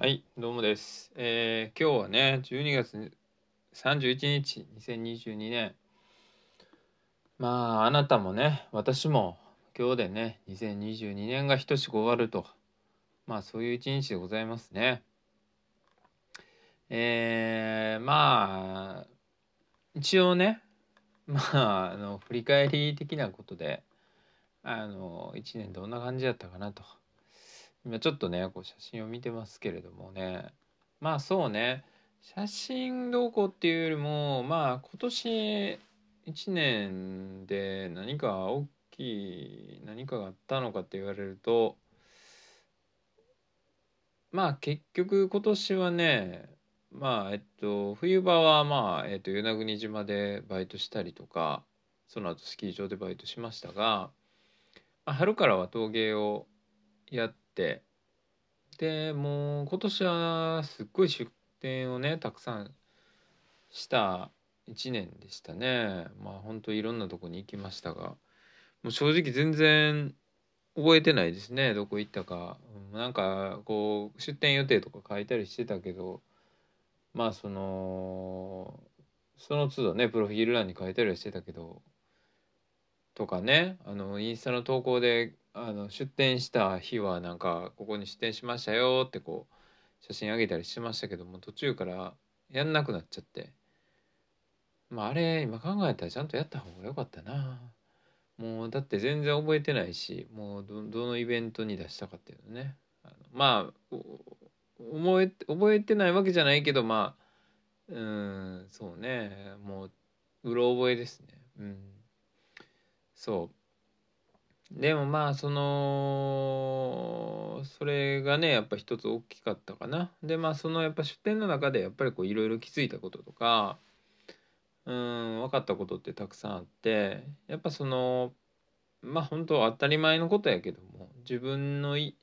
はい、どうもです。えー今日はね、12月31日、2022年。まあ、あなたもね、私も今日でね、2022年が等しく終わると。まあ、そういう一日でございますね。えーまあ、一応ね、まあ、あの、振り返り的なことで、あの、一年どんな感じだったかなと。今ちょっとねこう写真を見てますけれどもね。まあそうね。写真どうこうっていうよりもまあ今年1年で何か大きい何かがあったのかって言われるとまあ結局今年はねまあえっと冬場はまあえっと与那国島でバイトしたりとかその後スキー場でバイトしましたが、まあ、春からは陶芸をやってて。でもう今年はすっごい出店をねたくさんした1年でしたね。まあほんといろんなとこに行きましたが。もう正直全然覚えてないですね。どこ行ったか。なんかこう出店予定とか書いたりしてたけど。まあそのその都度ねプロフィール欄に書いたりはしてたけど。とかねあのインスタの投稿であの出店した日はなんかここに出店しましたよってこう写真あげたりしてましたけども途中からやんなくなっちゃって。まああれ今考えたらちゃんとやった方が良かったな。もうだって全然覚えてないしもうどのイベントに出したかっていうのね。あのまあ覚え覚えてないわけじゃないけどまあうんそうね。もううろ覚えですね。うん。そう。でもまあそのそれがねやっぱ一つ大きかったかな。でまあそのやっぱ出店の中でやっぱりこういろいろ気づいたこととかうん分かったことってたくさんあってやっぱそのまあ本当当たり前のことやけども自分のい、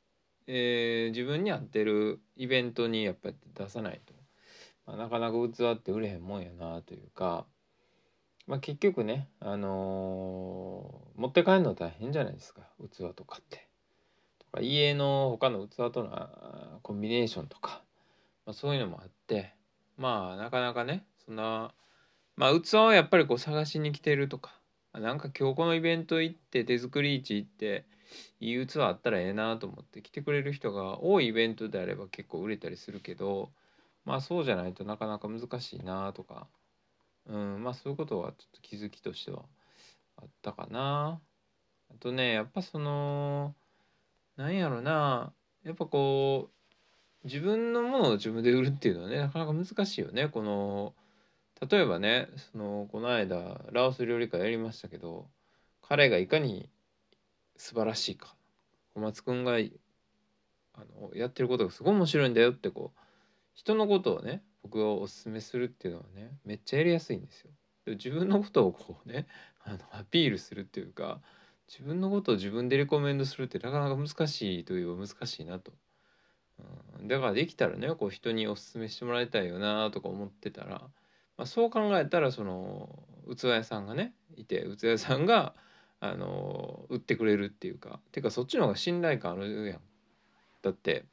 えー自分に合ってるイベントにやっぱり出さないと、まあ、なかなか器って売れへんもんやなというかまあ、結局ね、あのー持って帰るの大変じゃないですか。器とかって。とか家の他の器とのコンビネーションとか、まあ、そういうのもあって。まあなかなかねそんなまあ器はやっぱりこう探しに来てるとか。あなんか今日このイベント行って手作り市行っていい器あったらええなと思って来てくれる人が多いイベントであれば結構売れたりするけどまあそうじゃないとなかなか難しいなとかうん、まあそういうことはちょっと気づきとしてはあったかな。あとね、やっぱその、なんやろな、やっぱこう、自分のものを自分で売るっていうのはね、なかなか難しいよね。この、例えばね、その、この間、ラオス料理会やりましたけど、彼がいかに素晴らしいか、小松くんが、あの、やってることがすごい面白いんだよってこう、人のことをね僕がおすすめするっていうのはねめっちゃやりやすいんですよ。自分のことをこうねあのアピールするっていうか自分のことを自分でレコメンドするってなかなか難しいといえば難しいなと。うん、だからできたらねこう人におすすめしてもらいたいよなとか思ってたら、まあ、そう考えたらその器屋さんがねいて器屋さんがあの売ってくれるっていうかてかそっちの方が信頼感あるやん。だって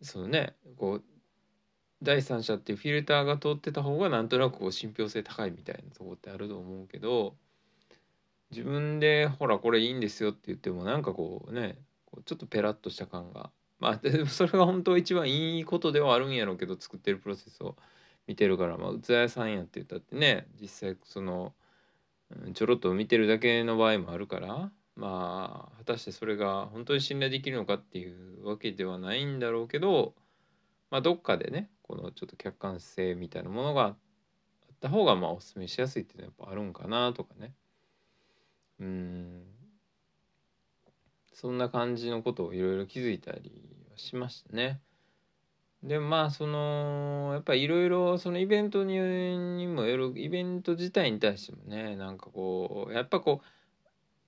そのねこう第三者っていうフィルターが通ってた方がなんとなくこう信憑性高いみたいなとこってあると思うけど自分でほらこれいいんですよって言ってもなんかこうねこうちょっとペラッとした感が。まあでもそれが本当は一番いいことではあるんやろうけど作ってるプロセスを見てるから。まあ器屋さんやって言ったってね実際そのちょろっと見てるだけの場合もあるから。まあ果たしてそれが本当に信頼できるのかっていうわけではないんだろうけどまあどっかでねこのちょっと客観性みたいなものがあった方がまあおすすめしやすいっていうのはやっぱあるんかなとかねうんそんな感じのことをいろいろ気づいたりはしましたね。でまあそのやっぱりいろいろそのイベントににもよるイベント自体に対してもねなんかこうやっぱこ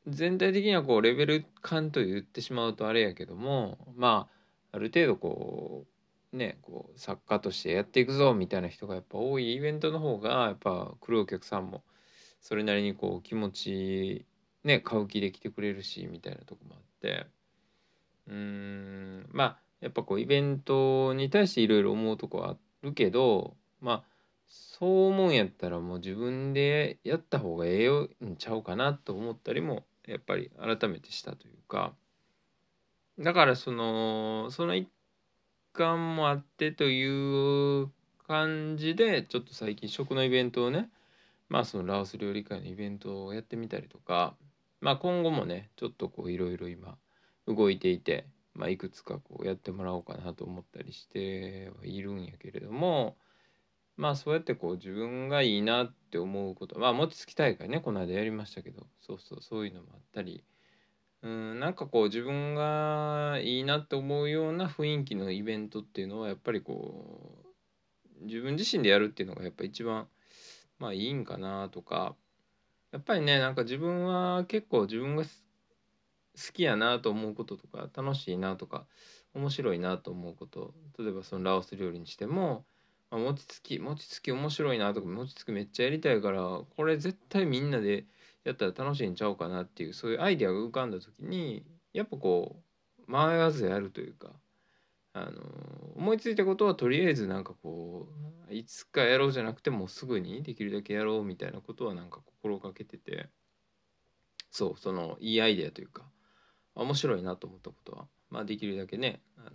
う全体的にはこうレベル感と言ってしまうとあれやけどもまあある程度こうねこう作家としてやっていくぞみたいな人がやっぱ多いイベントの方がやっぱ来るお客さんもそれなりにこう気持ちね買う気で来てくれるしみたいなとこもあって。うーんまあやっぱこうイベントに対していろいろ思うとこはあるけどまあそう思うんやったらもう自分でやった方がええんちゃうかなと思ったりもやっぱり改めてしたというか。だからそのその一環もあってという感じでちょっと最近食のイベントをねまあそのラオス料理会のイベントをやってみたりとかまあ今後もねちょっとこういろいろ今動いていて、まあ、いくつかこうやってもらおうかなと思ったりしてはいるんやけれどもまあそうやってこう自分がいいなって思うことまあ餅つき大会ねこの間やりましたけどそうそうそういうのもあったりうんなんかこう自分がいいなって思うような雰囲気のイベントっていうのはやっぱりこう自分自身でやるっていうのがやっぱ一番まあいいんかなとかやっぱりねなんか自分は結構自分が好きやなと思うこととか楽しいなとか面白いなと思うこと例えばそのラオス料理にしてもあ餅つき餅つき面白いなとか餅つきめっちゃやりたいからこれ絶対みんなでやったら楽しいんちゃうかなっていうそういうアイデアが浮かんだ時にやっぱこう迷わずやるというかあの思いついたことはとりあえずなんかこういつかやろうじゃなくてもうすぐにできるだけやろうみたいなことはなんか心がけててそうそのいいアイデアというか面白いなと思ったことはまあできるだけねあの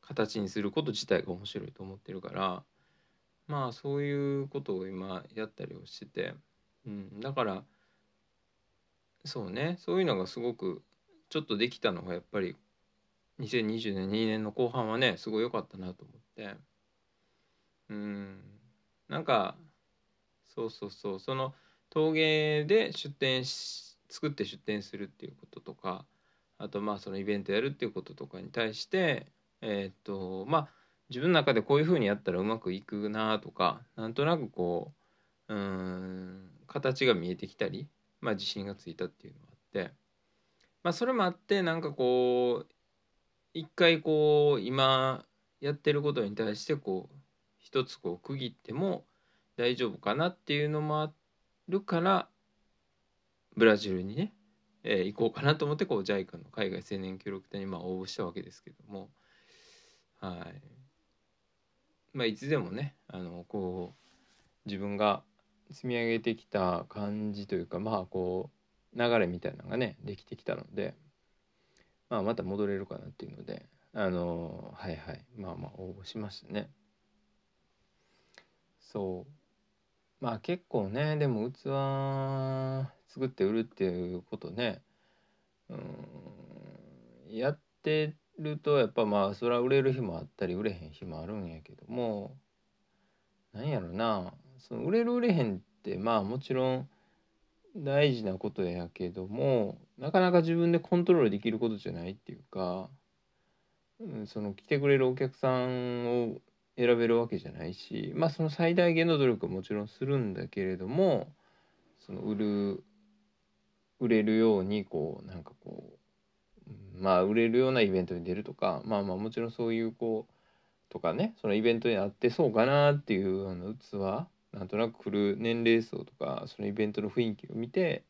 形にすること自体が面白いと思ってるからまあそういうことを今やったりをしてて、うん、だからそうね。そういうのがすごくちょっとできたのがやっぱり2020年2年の後半はねすごい良かったなと思って。うん。なんかそうそうそう。その陶芸で出店し作って出店するっていうこととかあとまあそのイベントやるっていうこととかに対してえー、っとまあ自分の中でこういうふうにやったらうまくいくなとかなんとなくこううん形が見えてきたり、まあ、自信がついたっていうのがあって、まあ、それもあってなんかこう一回こう今やってることに対してこう一つこう区切っても大丈夫かなっていうのもあるからブラジルにね、えー、行こうかなと思ってこう JICA の海外青年協力隊にまあ応募したわけですけどもはい。まあいつでもねあのこう自分が積み上げてきた感じというかまあこう流れみたいなのがねできてきたので、まあ、また戻れるかなっていうのであのはいはい。まあまあ応募しましたね。そう。まあ結構ねでも器作って売るっていうことねうんやってるとやっぱまあそれは売れる日もあったり売れへん日もあるんやけどもなんやろな。その売れる売れへんってまあもちろん大事なことやけどもなかなか自分でコントロールできることじゃないっていうか、うん、その来てくれるお客さんを選べるわけじゃないしまあその最大限の努力はもちろんするんだけれどもその売る売れるようにこうなんかこうまあ売れるようなイベントに出るとかまあまあもちろんそういうこうとかねそのイベントにあってそうかなっていうあの器なんとなく来る年齢層とかそのイベントの雰囲気を見て、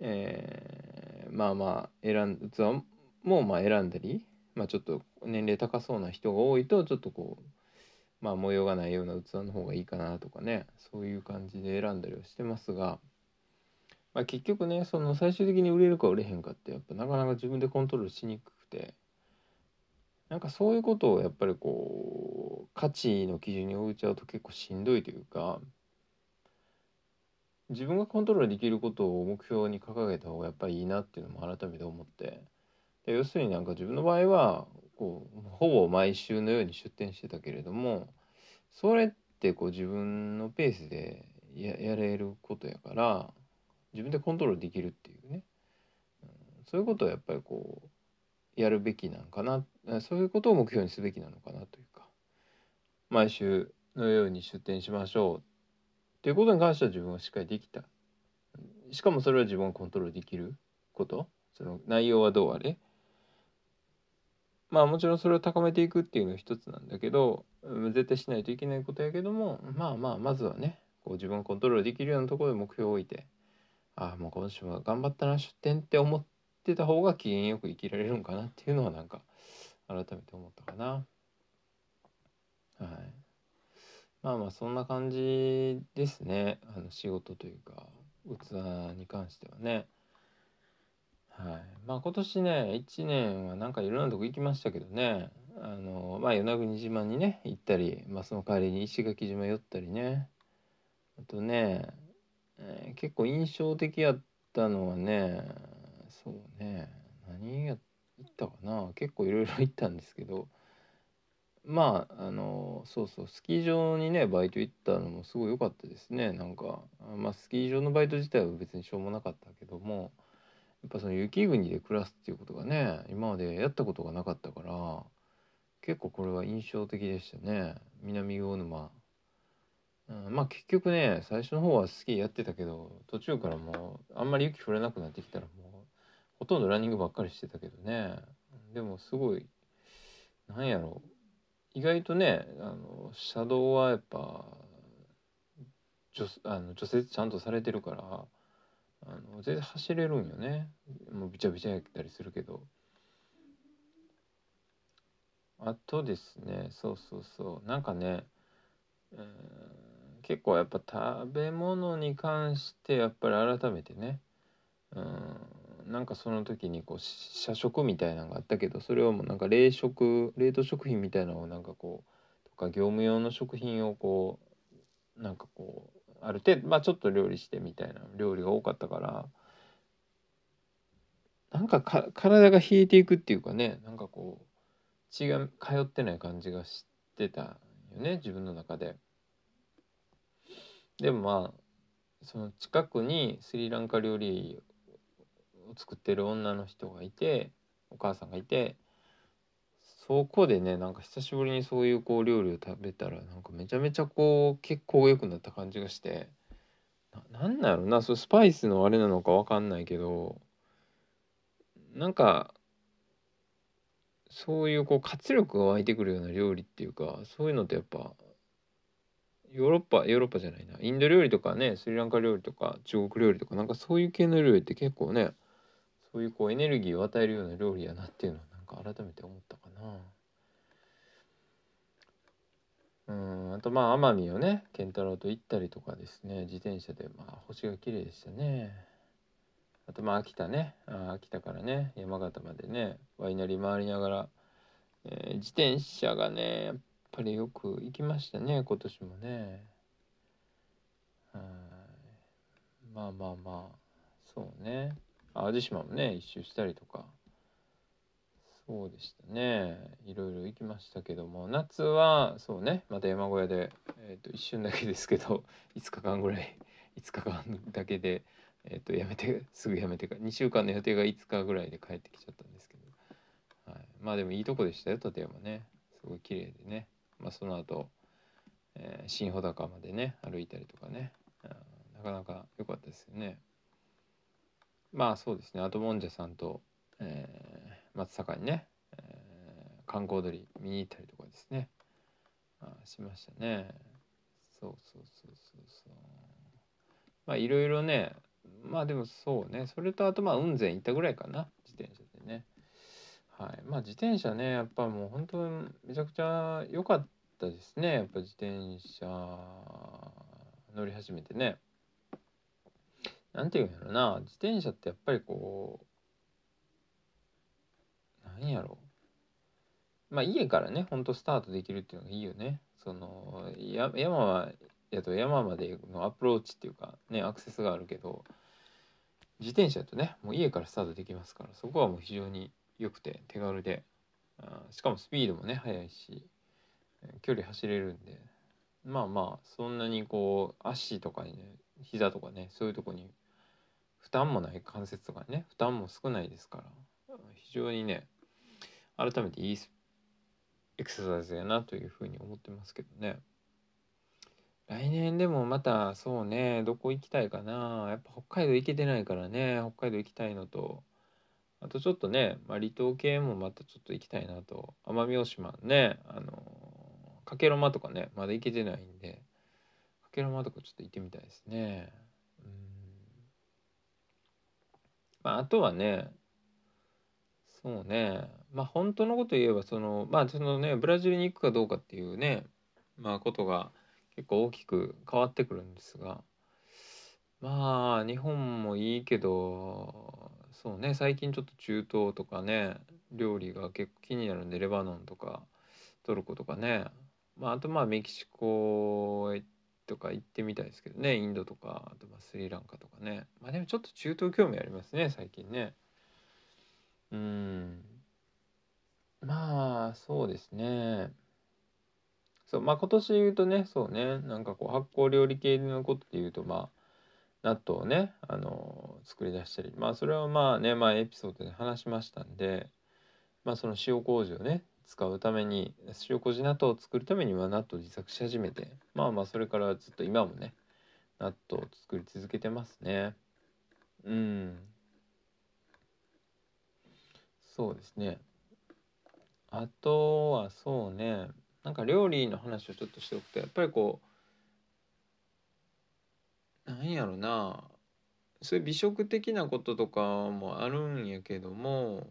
えー、まあまあ選ん器もまあ選んだり、まあ、ちょっと年齢高そうな人が多いとちょっとこうまあ模様がないような器の方がいいかなとかねそういう感じで選んだりはしてますが。まあ、結局ねその最終的に売れるか売れへんかってやっぱなかなか自分でコントロールしにくくてなんかそういうことをやっぱりこう価値の基準に置いちゃうと結構しんどいというか自分がコントロールできることを目標に掲げた方がやっぱりいいなっていうのも改めて思ってで要するになんか自分の場合はこうほぼ毎週のように出店してたけれどもそれってこう自分のペースでややれることやから自分でコントロールできるっていうね、うん、そういうことをやっぱりこうやるべきなのかな。そういうことを目標にすべきなのかなというか。毎週のように出店しましょう。っていうことに関しては自分はしっかりできた。しかもそれは自分がコントロールできること。その内容はどうあれ。まあもちろんそれを高めていくっていうのは一つなんだけど絶対しないといけないことやけどもまあまあまずはねこう自分がコントロールできるようなところで目標を置いてああもう今週は頑張ったな出店って思ってた方が機嫌よく生きられるんかなっていうのはなんか改めて思ったかな。はい。まあまあそんな感じですね。あの仕事というか器に関してはね。はい。まあ今年ね1年はなんかいろんなとこ行きましたけどね。あのまあ与那国島にね行ったり、まあ、その代わりに石垣島寄ったりね。あとね、えー、結構印象的やったのはねそうね。何やったかな。結構いろいろ行ったんですけど。まああのそうそうスキー場にねバイト行ったのもすごい良かったですね。なんかまあスキー場のバイト自体は別にしょうもなかったけどもやっぱその雪国で暮らすっていうことがね今までやったことがなかったから結構これは印象的でしたね。南魚沼、うん、まあ結局ね最初の方はスキーやってたけど途中からもうあんまり雪降らなくなってきたらもうほとんどランニングばっかりしてたけどね。でもすごいなんやろ。う意外とねあの車道はやっぱ除あの除雪ちゃんとされてるからあの全然走れるんよね。もうびちゃびちゃやったりするけど。あとですねそうそうそう。なんかね、うん、結構やっぱ食べ物に関してやっぱり改めてねうんなんかその時にこう社食みたいなのがあったけどそれをもうなんか冷食冷凍食品みたいなのをなんかこうとか業務用の食品をこうなんかこうある程度まあちょっと料理してみたいな料理が多かったからなんかか体が冷えていくっていうかねなんかこう血が通ってない感じがしてたよね自分の中で。でもまあその近くにスリランカ料理作ってる女の人がいてお母さんがいてそこでねなんか久しぶりにそういうこう料理を食べたらなんかめちゃめちゃこう結構良くなった感じがしてななんだろうなそスパイスのあれなのか分かんないけどなんかそういうこう活力が湧いてくるような料理っていうかそういうのってやっぱヨーロッパヨーロッパじゃないな。インド料理とかねスリランカ料理とか中国料理とかなんかそういう系の料理って結構ねそういうこうエネルギーを与えるような料理やなっていうのはなんか改めて思ったかな。うんあとまあ奄美をね健太郎と行ったりとかですね自転車でまあ星が綺麗でしたね。あとまあ秋田ねあ秋田からね山形までねワイナリー回りながら、えー、自転車がねやっぱりよく行きましたね今年もね。はい。まあまあまあそうね。淡路島もね一周したりとか。そうでしたね。いろいろ行きましたけども。夏はそうね。また山小屋で、えー、と一瞬だけですけど 5日間ぐらい5日間だけでえっ、ー、とやめてすぐやめてか2週間の予定が5日ぐらいで帰ってきちゃったんですけど、はい、まあでもいいとこでしたよ立山ね。すごい綺麗でね。まあその後、えー、新穂高までね歩いたりとかね。なかなか良かったですよね。まあそうですね。あともんじゃさんと、えー、松坂にね、えー、観光鳥見に行ったりとかですね。あしましたね。そうそうそうそうそう。まあいろいろねまあでもそうね。それとあとまあ雲仙行ったぐらいかな。自転車でね。はい。まあ自転車ねやっぱもう本当にめちゃくちゃ良かったですね。やっぱ自転車乗り始めてね。なんていうんやろな。自転車ってやっぱりこうなんやろ。まあ家からねほんとスタートできるっていうのがいいよね。そのや山はやと山までのアプローチっていうかねアクセスがあるけど自転車とねもう家からスタートできますからそこはもう非常に良くて手軽で。あしかもスピードもね速いし距離走れるんで。まあまあそんなにこう足とかにね膝とかねそういうとこに負担もない関節とかね負担も少ないですから非常にね改めていいエクササイズやなというふうに思ってますけどね。来年でもまたそうねどこ行きたいかな。やっぱ北海道行けてないからね北海道行きたいのと。あとちょっとね、まあ、離島系もまたちょっと行きたいなと。奄美大島ねあのかけろまとかねまだ行けてないんで。かけろまとかちょっと行ってみたいですね。うん。まああとはねそうね。まあ本当のこと言えばそのまあそのねブラジルに行くかどうかっていうねまあことが結構大きく変わってくるんですがまあ日本もいいけどそうね最近ちょっと中東とかね料理が結構気になるんでレバノンとかトルコとかね。まああとまあメキシコへとか行ってみたいですけどねインドとかあとまあスリランカとかね。まあでもちょっと中東興味ありますね最近ね。うん。まあそうですね。そうまあ今年言うとねそうね。なんかこう発酵料理系のことで言うとまあ納豆をねあの作り出したり。まあそれはまあねまあエピソードで話しましたんでまあその塩麹をね使うために塩麹納豆を作るためには納豆を自作し始めてまあまあそれからずっと今もね納豆を作り続けてますね。うん。そうですね。あとはそうね。なんか料理の話をちょっとしておくとやっぱりこうなんやろな。そういう美食的なこととかもあるんやけども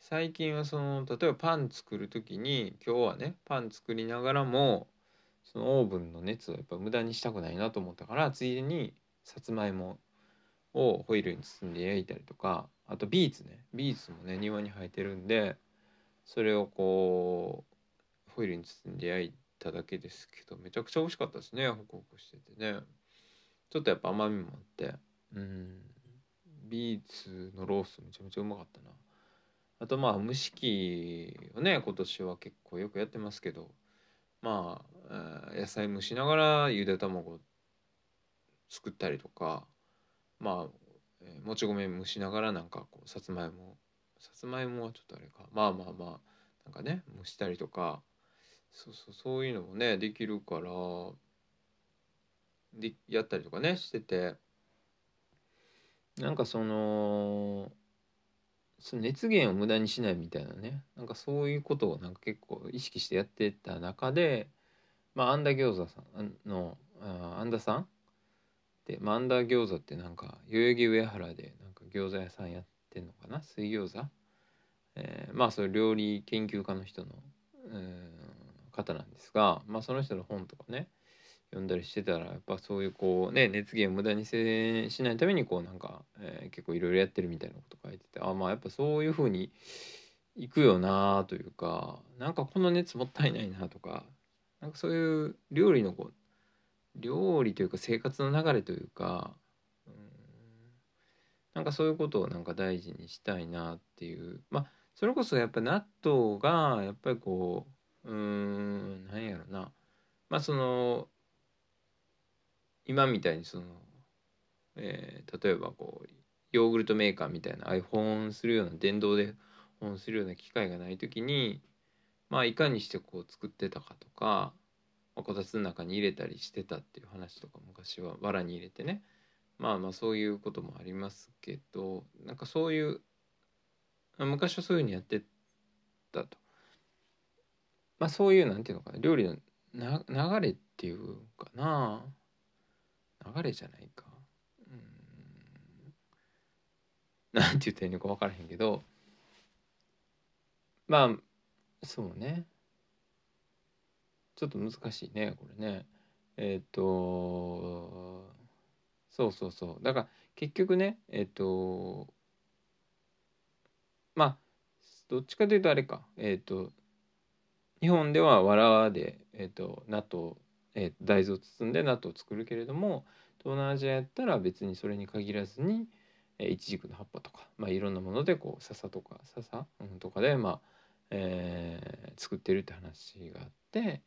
最近はその例えばパン作る時に今日はねパン作りながらもそのオーブンの熱をやっぱ無駄にしたくないなと思ったからついでにさつまいもをホイルに包んで焼いたりとかあとビーツね。ビーツもね庭に生えてるんでそれをこうホイルに包んで焼いただけですけどめちゃくちゃ美味しかったですね。ホクホクしててね。ちょっとやっぱ甘みもあって。うん。ビーツのロースめちゃめちゃうまかったな。あとまあ蒸し器をね今年は結構よくやってますけどまあ野菜蒸しながらゆで卵作ったりとかまあもち米蒸しながらなんかこうさつまいもさつまいもはちょっとあれかまあまあまあなんかね蒸したりとかそうそうそういうのもねできるからでやったりとかねしてて。なんかそのその熱源を無駄にしないみたいなね。なんかそういうことをなんか結構意識してやってた中でまあアンダー餃子さんのあアンダさんで、まあ、アンダ餃子ってなんか代々木上原でなんか餃子屋さんやってんのかな？水餃子？えー、まあそういう料理研究家の人の、えー、方なんですが、まあ、その人の本とかね読んだりしてたらやっぱそういうこうね熱源を無駄にせしないためにこうなんか、えー、結構いろいろやってるみたいなこと書いててあまあやっぱそういうふうにいくよなというかなんかこの熱もったいないなとかなんかそういう料理のこう料理というか生活の流れというかうんなんかそういうことをなんか大事にしたいなっていう。まあそれこそやっぱ納豆がやっぱりこううーん何やろな。まあその今みたいにその、えー、例えばこうヨーグルトメーカーみたいなああいう保温するような電動で保温するような機械がない時にまあいかにしてこう作ってたかとか、まあ、こたつの中に入れたりしてたっていう話とか昔は藁に入れてねまあまあそういうこともありますけどなんかそういう昔はそういうふうにやってたと。まあそういうなんていうのかな料理のな流れっていうかな流れじゃないか。うん。なんて言ったらいいのか分からへんけど。まあそうね。ちょっと難しいねこれね。えっ、ー、とそうそうそう。だから結局ねえっ、ー、とまあどっちかというとあれか。えっ、ー、と日本では藁で、えーと、納豆、えー、大豆を包んで納豆を作るけれども東南アジアやったら別にそれに限らずにえイチジクの葉っぱとか、まあ、いろんなものでこう笹とか笹、うん、とかで、まあえー、作ってるって話があって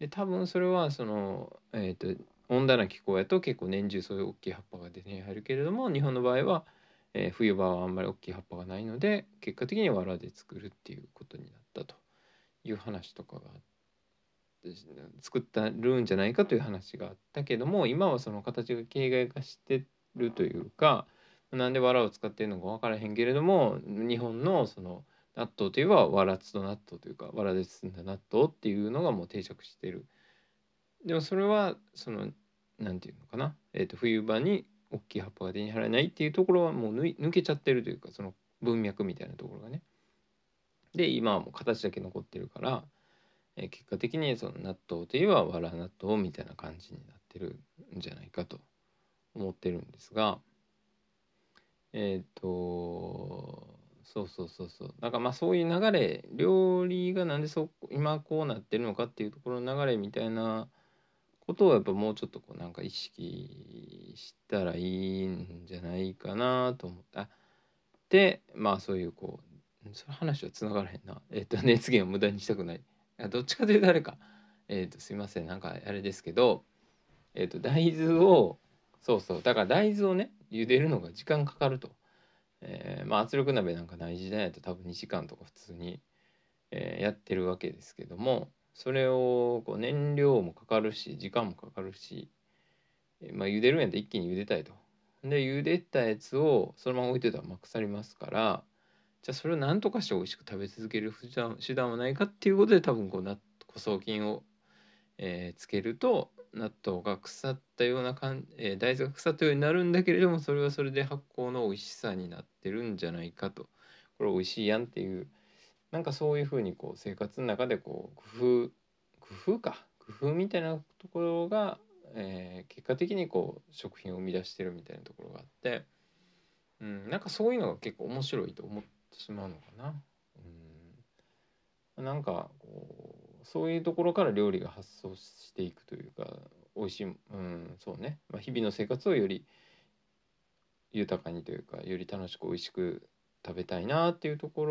で多分それはその、えーと、温暖な気候やと結構年中そういう大きい葉っぱが手に入るけれども日本の場合はえー、冬場はあんまり大きい葉っぱがないので結果的に藁で作るっていうことになったという話とかがあって作ったるんじゃないかという話があったけども今はその形が形骸化してるというかなんで藁を使ってるのか分からへんけれども日本のその納豆といえば藁つと納豆というか藁で包んだ納豆っていうのがもう定着してるでもそれはその何て言うのかな、えー、と冬場に大きい葉っぱが手に入らないっていうところはもう抜けちゃってるというかその文脈みたいなところがね。で今はもう形だけ残ってるから、え、結果的にその納豆といえばわら納豆みたいな感じになってるんじゃないかと思ってるんですがえっ、ー、とそうそうそうそう。だからまあそういう流れ料理がなんでそ今こうなってるのかっていうところの流れみたいなことをやっぱもうちょっとこうなんか意識したらいいんじゃないかなと思ったでまあそういうこうその話はつながらへんな。えっ、ー、と熱源を無駄にしたくない。どっちかというと誰か。えっ、ー、とすいません。なんかあれですけどえっ、ー、と大豆をそうそう。だから大豆をね茹でるのが時間かかると、えー、まあ圧力鍋なんかない時代だと。多分2時間とか普通に、えー、やってるわけですけどもそれをこう燃料もかかるし時間もかかるし、えまあ、茹でるんやったら一気に茹でたいと。で茹でたやつをそのまま置いてたらまあ腐りますからじゃあそれを何とかして美味しく食べ続ける手段はないかっていうことで多分こうな固装菌を、えー、つけると納豆が腐ったような感じ、えー、大豆が腐ったようになるんだけれどもそれはそれで発酵の美味しさになってるんじゃないかと。これ美味しいやんっていうなんかそういうふうにこう生活の中でこう工夫工夫か工夫みたいなところが、えー、結果的にこう食品を生み出してるみたいなところがあって、うん、なんかそういうのが結構面白いと思っててしまうのかな。うん、なんかこうそういうところから料理が発想していくというか美味しい、うん、そうね、まあ、日々の生活をより豊かにというかより楽しく美味しく食べたいなっていうとこ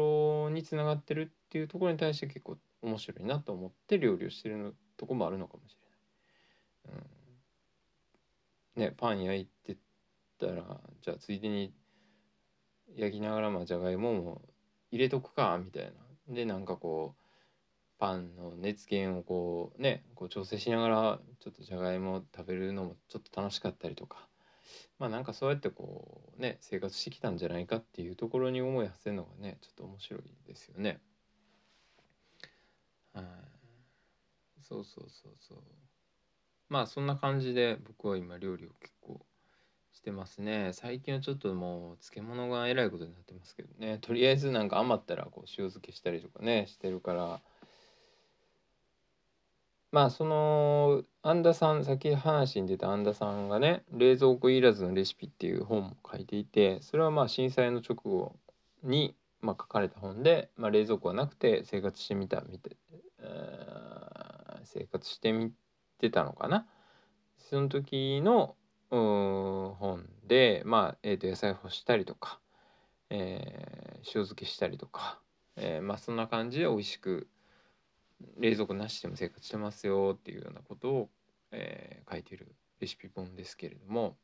ろにつながってるっていうところに対して結構面白いなと思って料理をしてるのとこもあるのかもしれない。うん、ねパン焼いてたらじゃあついでに焼きながらまあじゃがいもも入れとくかみたいな。でなんかこうパンの熱源をこうねこう調整しながらちょっとじゃがいも食べるのもちょっと楽しかったりとかまあなんかそうやってこうね生活してきたんじゃないかっていうところに思い馳せるのがねちょっと面白いですよね。はい、そうそうそうそうまあそんな感じで僕は今料理を結構してますね。最近はちょっともう漬物がえらいことになってますけどね。とりあえずなんか余ったらこう塩漬けしたりとかねしてるから。まあその安田さん先話に出た安田さんがね「冷蔵庫いらずのレシピ」っていう本も書いていてそれはまあ震災の直後に、ま、書かれた本で、まあ、冷蔵庫はなくて生活してみたみたい、生活してみてたのかな。その時の本で、まあえー、と野菜干したりとか、えー、塩漬けしたりとか、えー、まあそんな感じで美味しく冷蔵庫なしでも生活してますよっていうようなことを、えー、書いてるレシピ本ですけれども、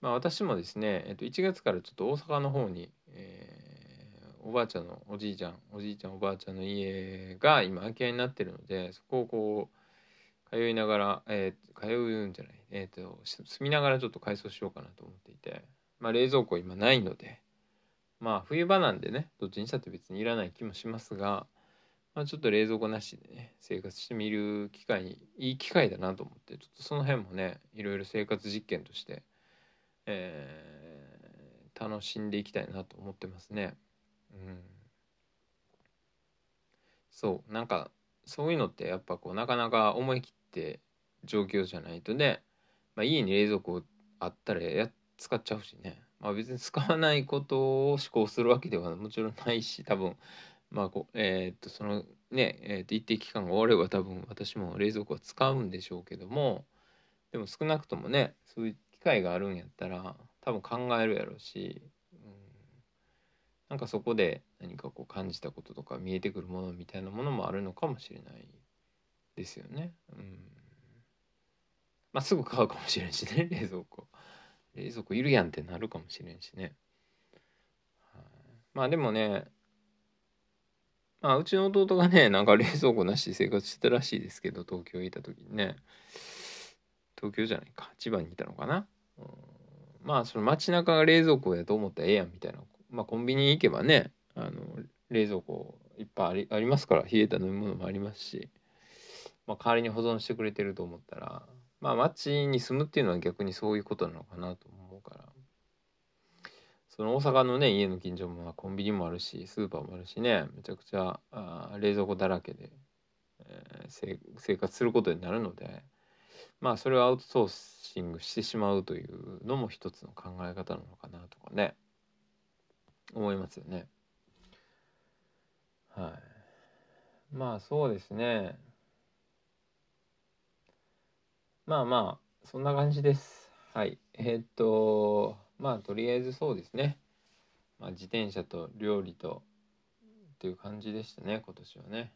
まあ、私もですね、えっと、1月からちょっと大阪の方に、えー、おばあちゃんのおじいちゃんおじいちゃんおばあちゃんの家が今空き家になってるのでそこをこう通いながら、えー、通うんじゃない、えーと、住みながらちょっと改装しようかなと思っていて、まあ、冷蔵庫今ないので。まあ冬場なんでねどっちにしたって別にいらない気もしますが。まあ、ちょっと冷蔵庫なしでね生活してみる機会にいい機会だなと思ってちょっとその辺もねいろいろ生活実験として、えー、楽しんでいきたいなと思ってますね。うん、そうなんかそういうのってやっぱこうなかなか思い切って状況じゃないとね、まあ、家に冷蔵庫あったらや使っちゃうしね、まあ、別に使わないことを思考するわけではもちろんないし多分まあこえー、っとそのね、えー、っと一定期間が終われば多分私も冷蔵庫は使うんでしょうけどもでも少なくともねそういう機会があるんやったら多分考えるやろうし、うん、なんかそこで何かこう感じたこととか見えてくるものみたいなものもあるのかもしれないですよね。うん。まあ、すぐ買うかもしれんしね 冷蔵庫。冷蔵庫いるやんってなるかもしれんしね。はまあでもねまあうちの弟がね なんか冷蔵庫なしで生活してたらしいですけど東京にいた時にね。東京じゃないか。千葉にいたのかな、うん、まあその街中が冷蔵庫やと思ったらええやんみたいな。まあコンビニ行けばねあの冷蔵庫いっぱいありありますから冷えた飲み物もありますし、まあ、代わりに保存してくれてると思ったらまあ街に住むっていうのは逆にそういうことなのかなと思うからその大阪のね家の近所もコンビニもあるしスーパーもあるしねめちゃくちゃあ冷蔵庫だらけで、えー、生活することになるのでまあそれをアウトソーシングしてしまうというのも一つの考え方なのかなとかね思いますよね。はい。まあそうですね。まあまあそんな感じです。はい。えー、っとまあとりあえずそうですね。まあ、自転車と料理とっていう感じでしたね今年はね。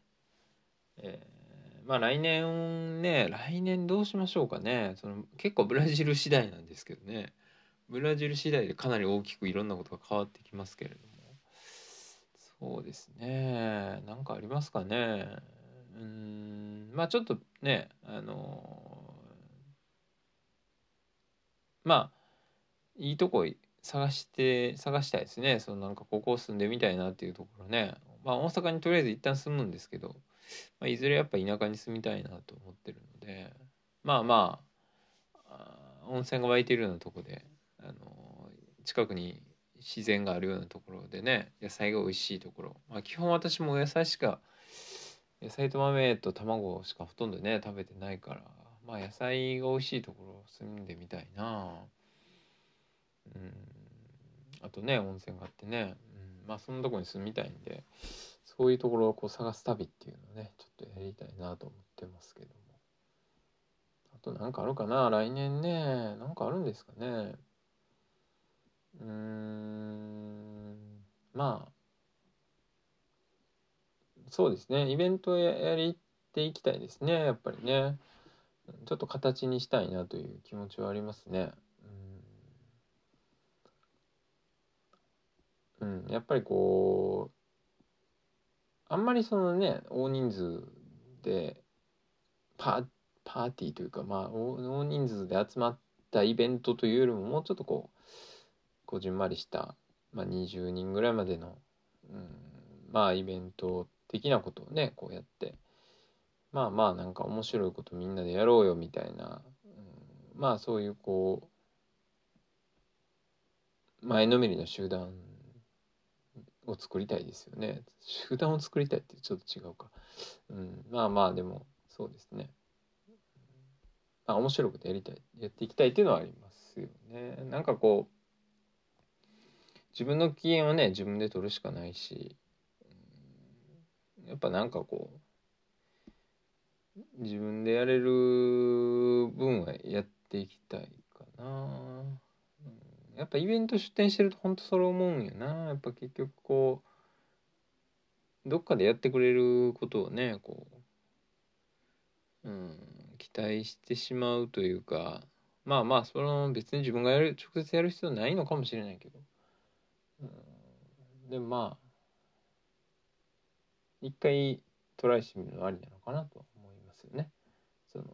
えーまあ来年ね来年どうしましょうかねその結構ブラジル次第なんですけどねブラジル次第でかなり大きくいろんなことが変わってきますけれどもそうですね。何かありますかね。うんまあちょっとねあのまあいいとこ探して探したいですね。そのなんかここを住んでみたいなっていうところね。まあ大阪にとりあえず一旦住むんですけどまあ、いずれやっぱ田舎に住みたいなと思ってるのでまあまあ温泉が湧いているようなとこで、あの近くに自然があるようなところでね野菜が美味しいところ、まあ、基本私も野菜しか野菜と豆と卵しかほとんどね食べてないからまあ野菜が美味しいところ住んでみたいな。うん。あとね温泉があってね、うん、まあそんなとこに住みたいんでそういうところをこう探す旅っていうのをねちょっとやりたいなと思ってますけども。あと何かあるかな？来年ね。何かあるんですかね？うーん。まあそうですね。イベントややりていきたいですね。やっぱりね。ちょっと形にしたいなという気持ちはありますね。うん、やっぱりこうあんまりそのね大人数でパパーティーというかまあ大人数で集まったイベントというよりももうちょっとこうこじんまりした、まあ、20人ぐらいまでの、うん、まあイベント的なことをねこうやってまあまあなんか面白いことみんなでやろうよみたいな、うん、まあそういうこう前のめりの集団を作りたいですよね。集団を作りたいってちょっと違うか、うん、まあまあでもそうですね。まあ面白いことやりたいやっていきたいっていうのはありますよね。なんかこう自分の機嫌はね自分で取るしかないし、やっぱなんかこう自分でやれる分はやっていきたいかな。やっぱイベント出店してると本当それ思うんよな。やっぱ結局こうどっかでやってくれることをねこううん期待してしまうというかまあまあその別に自分がやる直接やる必要ないのかもしれないけど、うん、でもまあ一回トライしてみるのありなのかなと思いますよね。その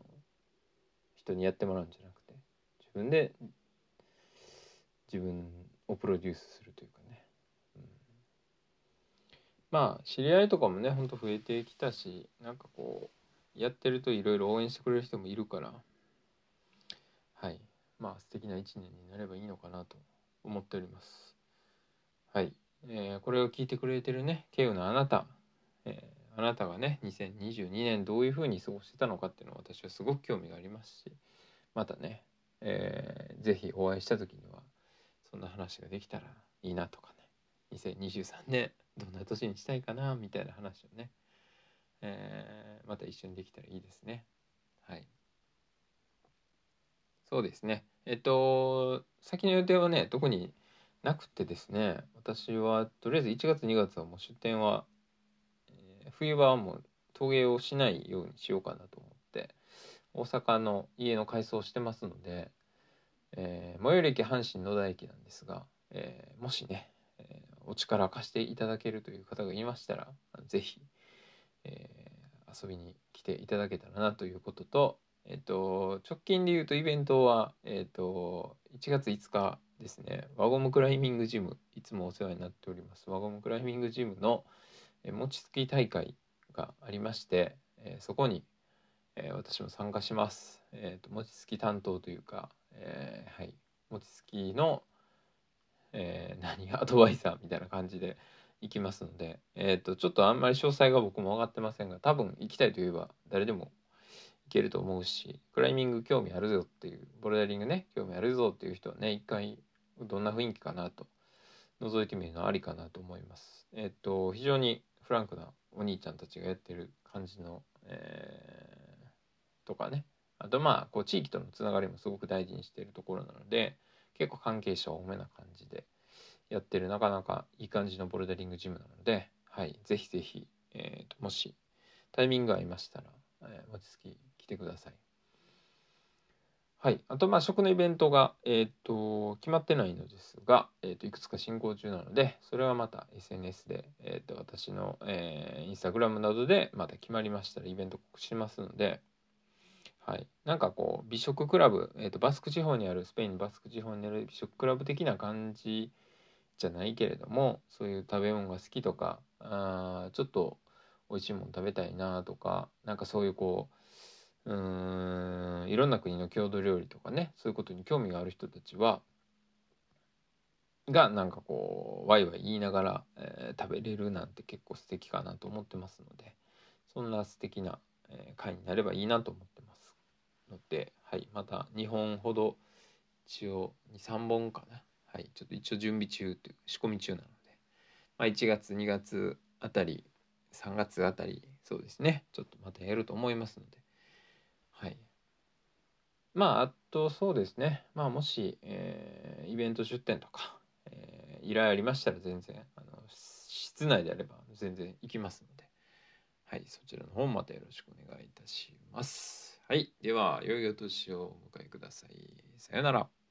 人にやってもらうんじゃなくて自分で自分をプロデュースするというかね、うん、まあ知り合いとかもねほんと増えてきたしなんかこうやってるといろいろ応援してくれる人もいるからはい。まあ素敵な一年になればいいのかなと思っております。はい、えー、これを聞いてくれてるね慶応のあなた、えー、あなたがね2022年どういうふうに過ごしてたのかっていうのは私はすごく興味がありますしまたね、えー、ぜひお会いした時にはそんな話ができたらいいなとかね2023年どんな年にしたいかなみたいな話をね、えー、また一緒にできたらいいですね。はい。そうですね。えっと先の予定はね特になくてですね私はとりあえず1月2月はもう出店は、えー、冬場はもう陶芸をしないようにしようかなと思って大阪の家の改装してますのでえー、最寄り駅阪神野田駅なんですが、えー、もしね、えー、お力貸していただけるという方がいましたら是非、え遊びに来ていただけたらなということと,、えーと、直近で言うとイベントは、えーと、1月5日ですね。輪ゴムクライミングジムいつもお世話になっております。輪ゴムクライミングジムの、え餅つき大会がありまして、えそこに、え私も参加します、えーと餅つき担当というかえー、はい、餅つきの、えー、何アドバイザーみたいな感じで行きますので、えー、とちょっとあんまり詳細が僕も分かってませんが多分行きたいといえば誰でも行けると思うしクライミング興味あるぞっていうボルダリングね興味あるぞっていう人はね一回どんな雰囲気かなと覗いてみるのありかなと思います。えっ、と非常にフランクなお兄ちゃんたちがやってる感じの、えー、とかねあとまあこう地域とのつながりもすごく大事にしているところなので結構関係者多めな感じでやってるなかなかいい感じのボルダリングジムなので、はい、ぜひぜひ、えーと、もしタイミングが合いましたら、えー、餅つき来てください。はい、あとまあ食のイベントが、えーと、決まってないのですが、えーと、いくつか進行中なのでそれはまた SNS で、えーと、私の、えー、インスタグラムなどでまた決まりましたらイベント告知しますので、はい、なんかこう美食クラブ、えー、とバスク地方にあるスペインのバスク地方にある美食クラブ的な感じじゃないけれどもそういう食べ物が好きとかあちょっと美味しいもの食べたいなとかなんかそういうこううんいろんな国の郷土料理とかねそういうことに興味がある人たちはがなんかこうワイワイ言いながら、えー、食べれるなんて結構素敵かなと思ってますのでそんな素敵な、えー、会になればいいなと思ってます。ので、はい、また2本ほど一応23本かな。はい、ちょっと一応準備中という仕込み中なので、まあ、1月2月あたり3月あたりそうですね。ちょっとまたやると思いますのではい。まああとそうですね。まあもし、えー、イベント出店とか、えー、依頼ありましたら全然あの室内であれば全然行きますので。はいそちらの方またよろしくお願いいたします。はいでは良いお年をお迎えください。さよなら。